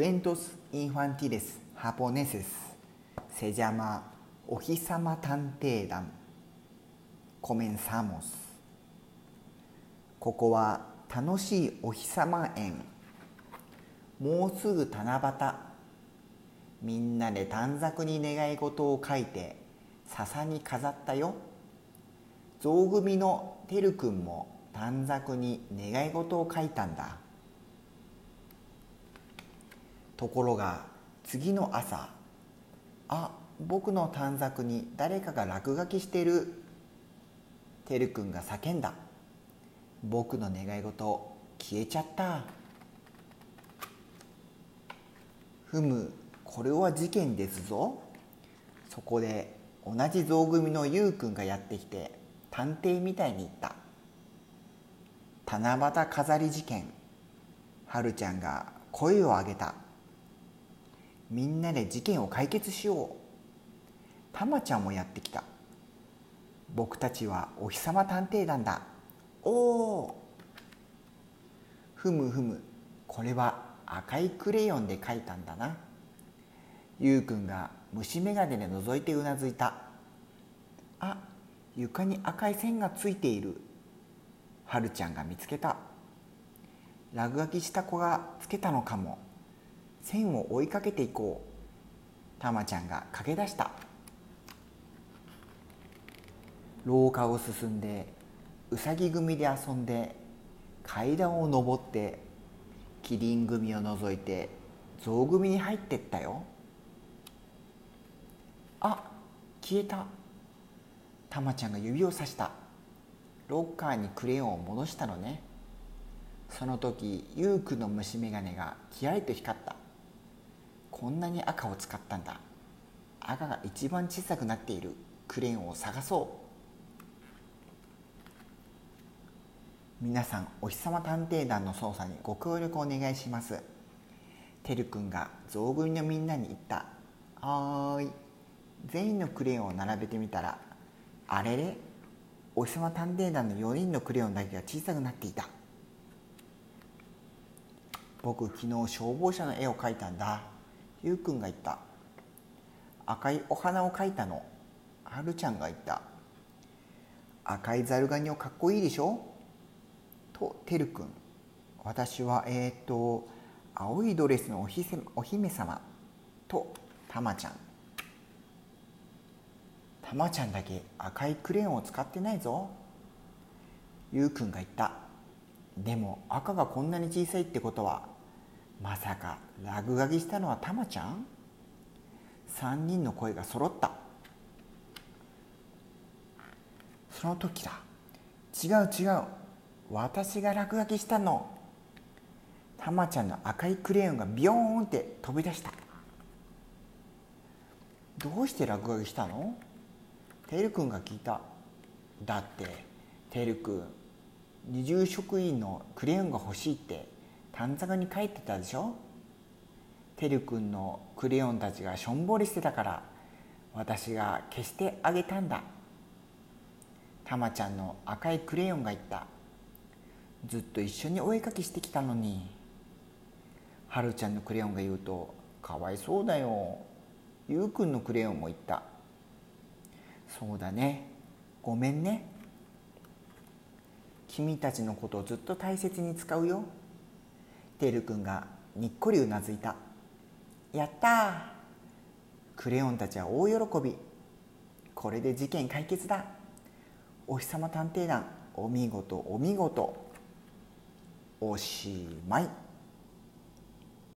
Cuentos infantiles japoneses. Se llama お日様探偵団 Comenzamos. ここは楽しいお日様園もうすぐ七夕みんなで短冊に願い事を書いて笹に飾ったよ象組のてるくんも短冊に願い事を書いたんだところが次の朝あ僕の短冊に誰かが落書きしてるてるくんが叫んだ僕の願い事消えちゃったふむこれは事件ですぞそこで同じ象組のゆうくんがやってきて探偵みたいに言った七夕飾り事件はるちゃんが声を上げた。みんなで事件を解決しよう。たまちゃんもやってきた。僕たちはお日様探偵団だ。おおふむふむ。これは赤いクレヨンで描いたんだな。ゆうくんが虫眼鏡で覗いてうなずいた。あ床に赤い線がついている。はるちゃんが見つけた。落書きした子がつけたのかも。線を追いかけていこう。たまちゃんが駆け出した。廊下を進んでうさぎ組で遊んで階段を上ってキリン組を覗いて象組に入ってったよ。あ消えた。たまちゃんが指をさした。ロッカーにクレヨンを戻したのね。その時ゆうくんの虫眼鏡がキラリと光った。こんなに赤を使ったんだ。赤が一番小さくなっているクレヨンを探そう。皆さんお日様探偵団の捜査にご協力お願いします。てるくんが象組のみんなに言った。はーい。全員のクレヨンを並べてみたらあれれ？お日様探偵団の4人のクレヨンだけが小さくなっていた。僕昨日消防車の絵を描いたんだ。ゆうくんが言った。赤いお花を描いたの。はるちゃんが言った。赤いザルガニをかっこいいでしょ？とてるくん。私はえっ、と青いドレスのおひせお姫様。とたまちゃん。たまちゃんだけ赤いクレヨンを使ってないぞ。ゆうくんが言った。でも赤がこんなに小さいってことはまさか落書きしたのはたまちゃん？3人の声が揃った。その時だ。違う違う。私が落書きしたの。たまちゃんの赤いクレヨンがビヨーンって飛び出した。どうして落書きしたの？てるくんが聞いた。だっててるくん二重職員のクレヨンが欲しいって。短冊に書いてたでしょ？てるくんのクレヨンたちがしょんぼりしてたから私が消してあげたんだ。たまちゃんの赤いクレヨンが言った。ずっと一緒にお絵かきしてきたのに。はるちゃんのクレヨンが言うとかわいそうだよ。ゆうくんのクレヨンも言った。そうだね。ごめんね。君たちのことをずっと大切に使うよ。てるくんがにっこりうなずいた。やったクレヨンたちは大喜び。これで事件解決だ。お日様探偵団。お見事お見事。おしまい。